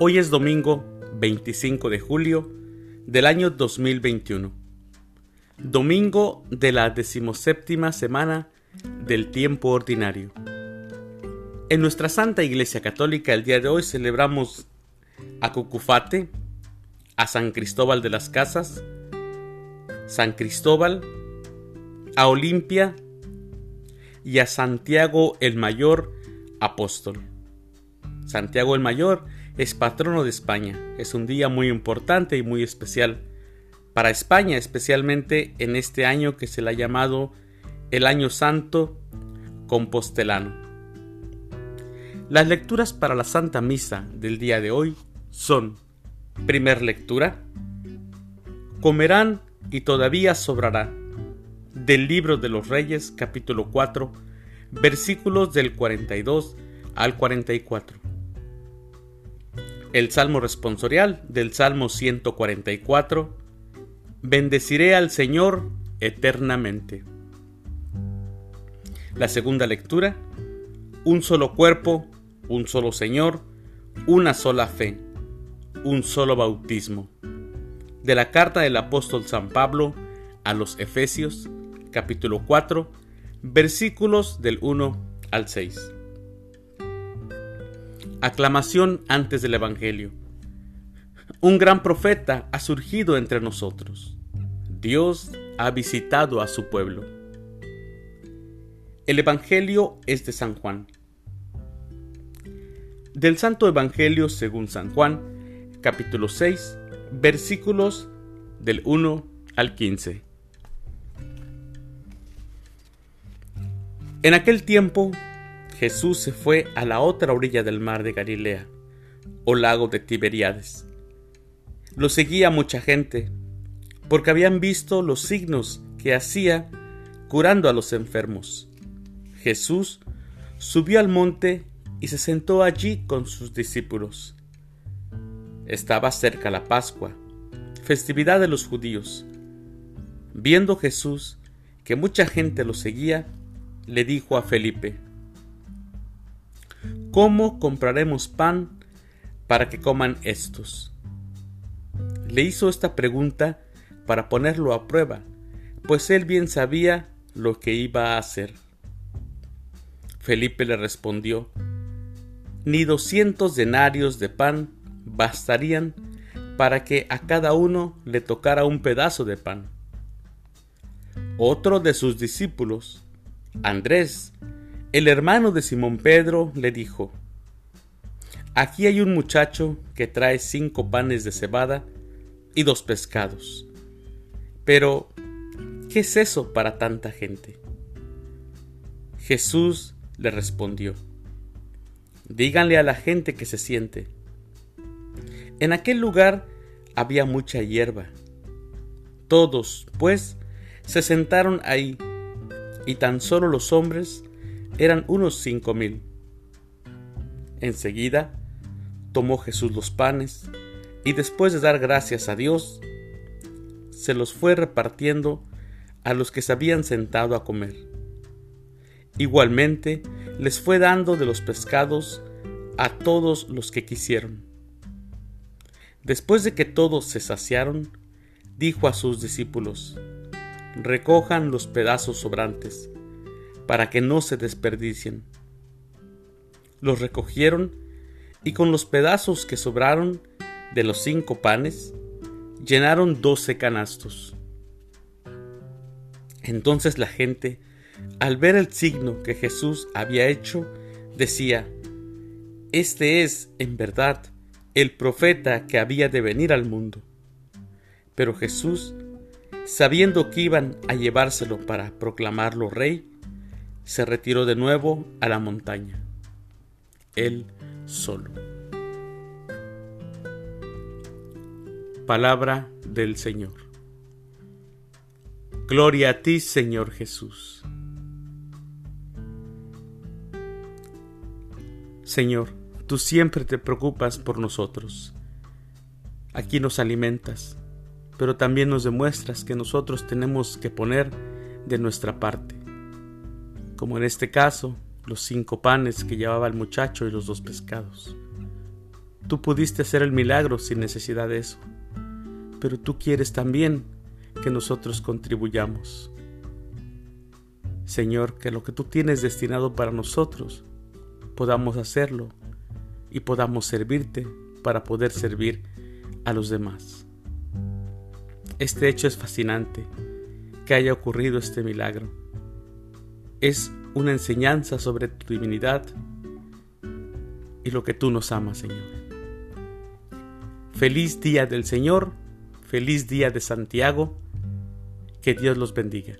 Hoy es domingo 25 de julio del año 2021. Domingo de la decimoséptima semana del tiempo ordinario. En nuestra Santa Iglesia Católica el día de hoy celebramos a Cucufate, a San Cristóbal de las Casas, San Cristóbal, a Olimpia y a Santiago el Mayor Apóstol. Santiago el Mayor es patrono de España. Es un día muy importante y muy especial para España, especialmente en este año que se le ha llamado el Año Santo Compostelano. Las lecturas para la Santa Misa del día de hoy son, primer lectura, comerán y todavía sobrará, del libro de los Reyes capítulo 4, versículos del 42 al 44 el Salmo responsorial del Salmo 144. Bendeciré al Señor eternamente. La segunda lectura. Un solo cuerpo, un solo Señor, una sola fe, un solo bautismo. De la carta del apóstol San Pablo a los Efesios, capítulo 4, versículos del 1 al 6. Aclamación antes del Evangelio. Un gran profeta ha surgido entre nosotros. Dios ha visitado a su pueblo. El Evangelio es de San Juan. Del Santo Evangelio según San Juan, capítulo 6, versículos del 1 al 15. En aquel tiempo Jesús se fue a la otra orilla del mar de Galilea, o lago de Tiberíades. Lo seguía mucha gente, porque habían visto los signos que hacía curando a los enfermos. Jesús subió al monte y se sentó allí con sus discípulos. Estaba cerca la Pascua, festividad de los judíos. Viendo Jesús que mucha gente lo seguía, le dijo a Felipe, ¿Cómo compraremos pan para que coman estos? Le hizo esta pregunta para ponerlo a prueba, pues él bien sabía lo que iba a hacer. Felipe le respondió, ni doscientos denarios de pan bastarían para que a cada uno le tocara un pedazo de pan. Otro de sus discípulos, Andrés, el hermano de Simón Pedro le dijo, Aquí hay un muchacho que trae cinco panes de cebada y dos pescados. Pero, ¿qué es eso para tanta gente? Jesús le respondió, Díganle a la gente que se siente. En aquel lugar había mucha hierba. Todos, pues, se sentaron ahí, y tan solo los hombres eran unos cinco mil. Enseguida tomó Jesús los panes y después de dar gracias a Dios, se los fue repartiendo a los que se habían sentado a comer. Igualmente les fue dando de los pescados a todos los que quisieron. Después de que todos se saciaron, dijo a sus discípulos, recojan los pedazos sobrantes para que no se desperdicien. Los recogieron y con los pedazos que sobraron de los cinco panes, llenaron doce canastos. Entonces la gente, al ver el signo que Jesús había hecho, decía, Este es, en verdad, el profeta que había de venir al mundo. Pero Jesús, sabiendo que iban a llevárselo para proclamarlo rey, se retiró de nuevo a la montaña, él solo. Palabra del Señor. Gloria a ti, Señor Jesús. Señor, tú siempre te preocupas por nosotros. Aquí nos alimentas, pero también nos demuestras que nosotros tenemos que poner de nuestra parte como en este caso los cinco panes que llevaba el muchacho y los dos pescados. Tú pudiste hacer el milagro sin necesidad de eso. Pero tú quieres también que nosotros contribuyamos. Señor, que lo que tú tienes destinado para nosotros podamos hacerlo y podamos servirte para poder servir a los demás. Este hecho es fascinante, que haya ocurrido este milagro. Es una enseñanza sobre tu divinidad y lo que tú nos amas, Señor. Feliz día del Señor, feliz día de Santiago, que Dios los bendiga.